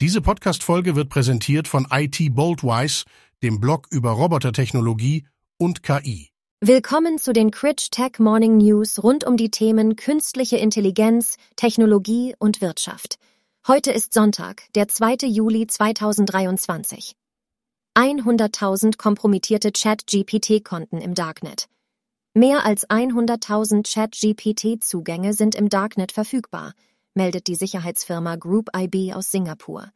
Diese Podcast-Folge wird präsentiert von IT Boldwise, dem Blog über Robotertechnologie und KI. Willkommen zu den Critch Tech Morning News rund um die Themen künstliche Intelligenz, Technologie und Wirtschaft. Heute ist Sonntag, der 2. Juli 2023. 100.000 kompromittierte Chat-GPT-Konten im Darknet. Mehr als 100.000 Chat-GPT-Zugänge sind im Darknet verfügbar – meldet die Sicherheitsfirma Group IB aus Singapur.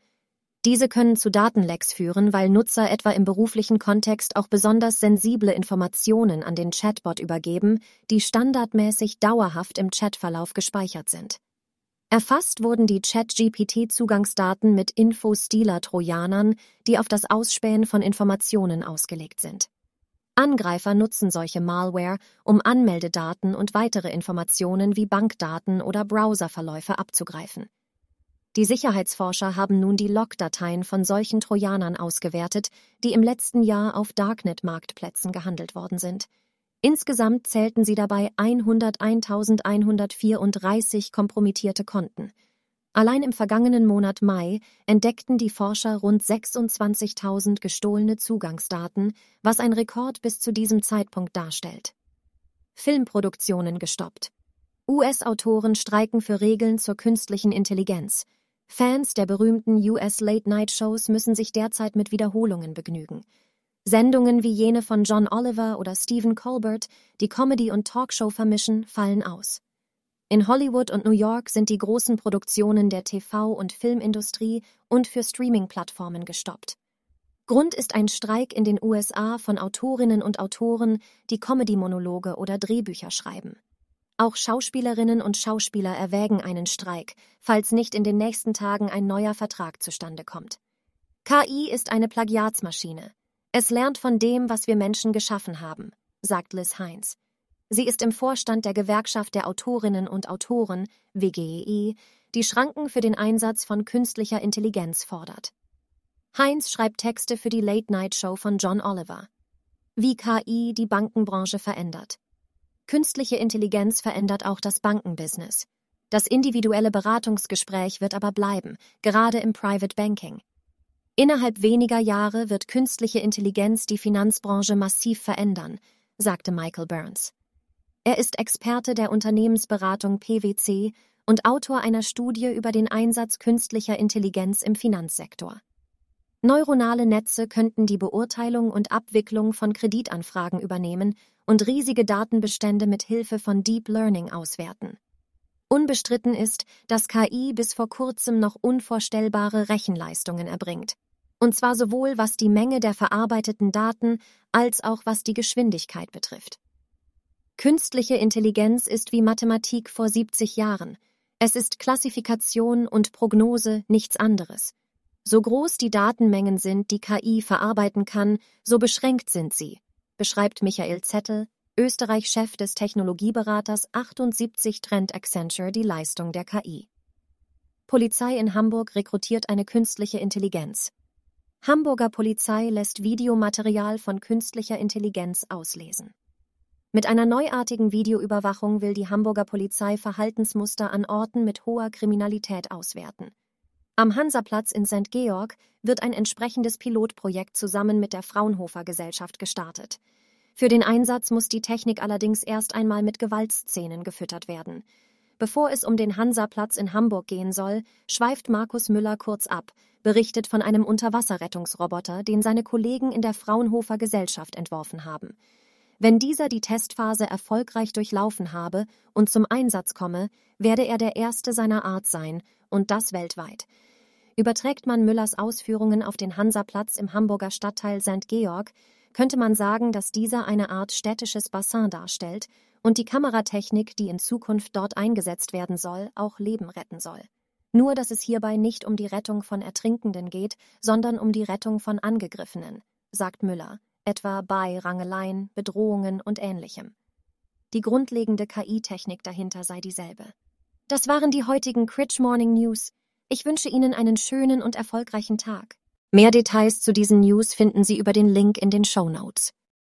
Diese können zu Datenlecks führen, weil Nutzer etwa im beruflichen Kontext auch besonders sensible Informationen an den Chatbot übergeben, die standardmäßig dauerhaft im Chatverlauf gespeichert sind. Erfasst wurden die Chat-GPT-Zugangsdaten mit Info-Stealer-Trojanern, die auf das Ausspähen von Informationen ausgelegt sind. Angreifer nutzen solche Malware, um Anmeldedaten und weitere Informationen wie Bankdaten oder Browserverläufe abzugreifen. Die Sicherheitsforscher haben nun die Logdateien von solchen Trojanern ausgewertet, die im letzten Jahr auf Darknet-Marktplätzen gehandelt worden sind. Insgesamt zählten sie dabei 101.134 kompromittierte Konten. Allein im vergangenen Monat Mai entdeckten die Forscher rund 26.000 gestohlene Zugangsdaten, was ein Rekord bis zu diesem Zeitpunkt darstellt. Filmproduktionen gestoppt. US-Autoren streiken für Regeln zur künstlichen Intelligenz. Fans der berühmten US Late-Night-Shows müssen sich derzeit mit Wiederholungen begnügen. Sendungen wie jene von John Oliver oder Stephen Colbert, die Comedy und Talkshow vermischen, fallen aus. In Hollywood und New York sind die großen Produktionen der TV- und Filmindustrie und für Streaming-Plattformen gestoppt. Grund ist ein Streik in den USA von Autorinnen und Autoren, die Comedy-Monologe oder Drehbücher schreiben. Auch Schauspielerinnen und Schauspieler erwägen einen Streik, falls nicht in den nächsten Tagen ein neuer Vertrag zustande kommt. KI ist eine Plagiatsmaschine. Es lernt von dem, was wir Menschen geschaffen haben, sagt Liz Heinz. Sie ist im Vorstand der Gewerkschaft der Autorinnen und Autoren, WGEI, die Schranken für den Einsatz von künstlicher Intelligenz fordert. Heinz schreibt Texte für die Late-Night-Show von John Oliver. Wie KI die Bankenbranche verändert. Künstliche Intelligenz verändert auch das Bankenbusiness. Das individuelle Beratungsgespräch wird aber bleiben, gerade im Private Banking. Innerhalb weniger Jahre wird künstliche Intelligenz die Finanzbranche massiv verändern, sagte Michael Burns. Er ist Experte der Unternehmensberatung PwC und Autor einer Studie über den Einsatz künstlicher Intelligenz im Finanzsektor. Neuronale Netze könnten die Beurteilung und Abwicklung von Kreditanfragen übernehmen und riesige Datenbestände mit Hilfe von Deep Learning auswerten. Unbestritten ist, dass KI bis vor kurzem noch unvorstellbare Rechenleistungen erbringt. Und zwar sowohl was die Menge der verarbeiteten Daten als auch was die Geschwindigkeit betrifft. Künstliche Intelligenz ist wie Mathematik vor 70 Jahren. Es ist Klassifikation und Prognose nichts anderes. So groß die Datenmengen sind, die KI verarbeiten kann, so beschränkt sind sie, beschreibt Michael Zettel, Österreich-Chef des Technologieberaters 78 Trend Accenture die Leistung der KI. Polizei in Hamburg rekrutiert eine künstliche Intelligenz. Hamburger Polizei lässt Videomaterial von künstlicher Intelligenz auslesen. Mit einer neuartigen Videoüberwachung will die Hamburger Polizei Verhaltensmuster an Orten mit hoher Kriminalität auswerten. Am Hansaplatz in St. Georg wird ein entsprechendes Pilotprojekt zusammen mit der Fraunhofer Gesellschaft gestartet. Für den Einsatz muss die Technik allerdings erst einmal mit Gewaltszenen gefüttert werden. Bevor es um den Hansaplatz in Hamburg gehen soll, schweift Markus Müller kurz ab, berichtet von einem Unterwasserrettungsroboter, den seine Kollegen in der Fraunhofer Gesellschaft entworfen haben. Wenn dieser die Testphase erfolgreich durchlaufen habe und zum Einsatz komme, werde er der erste seiner Art sein, und das weltweit. Überträgt man Müllers Ausführungen auf den Hansaplatz im Hamburger Stadtteil St. Georg, könnte man sagen, dass dieser eine Art städtisches Bassin darstellt und die Kameratechnik, die in Zukunft dort eingesetzt werden soll, auch Leben retten soll. Nur dass es hierbei nicht um die Rettung von Ertrinkenden geht, sondern um die Rettung von Angegriffenen, sagt Müller etwa bei Rangeleien, Bedrohungen und ähnlichem. Die grundlegende KI-Technik dahinter sei dieselbe. Das waren die heutigen Critch Morning News. Ich wünsche Ihnen einen schönen und erfolgreichen Tag. Mehr Details zu diesen News finden Sie über den Link in den Show Notes.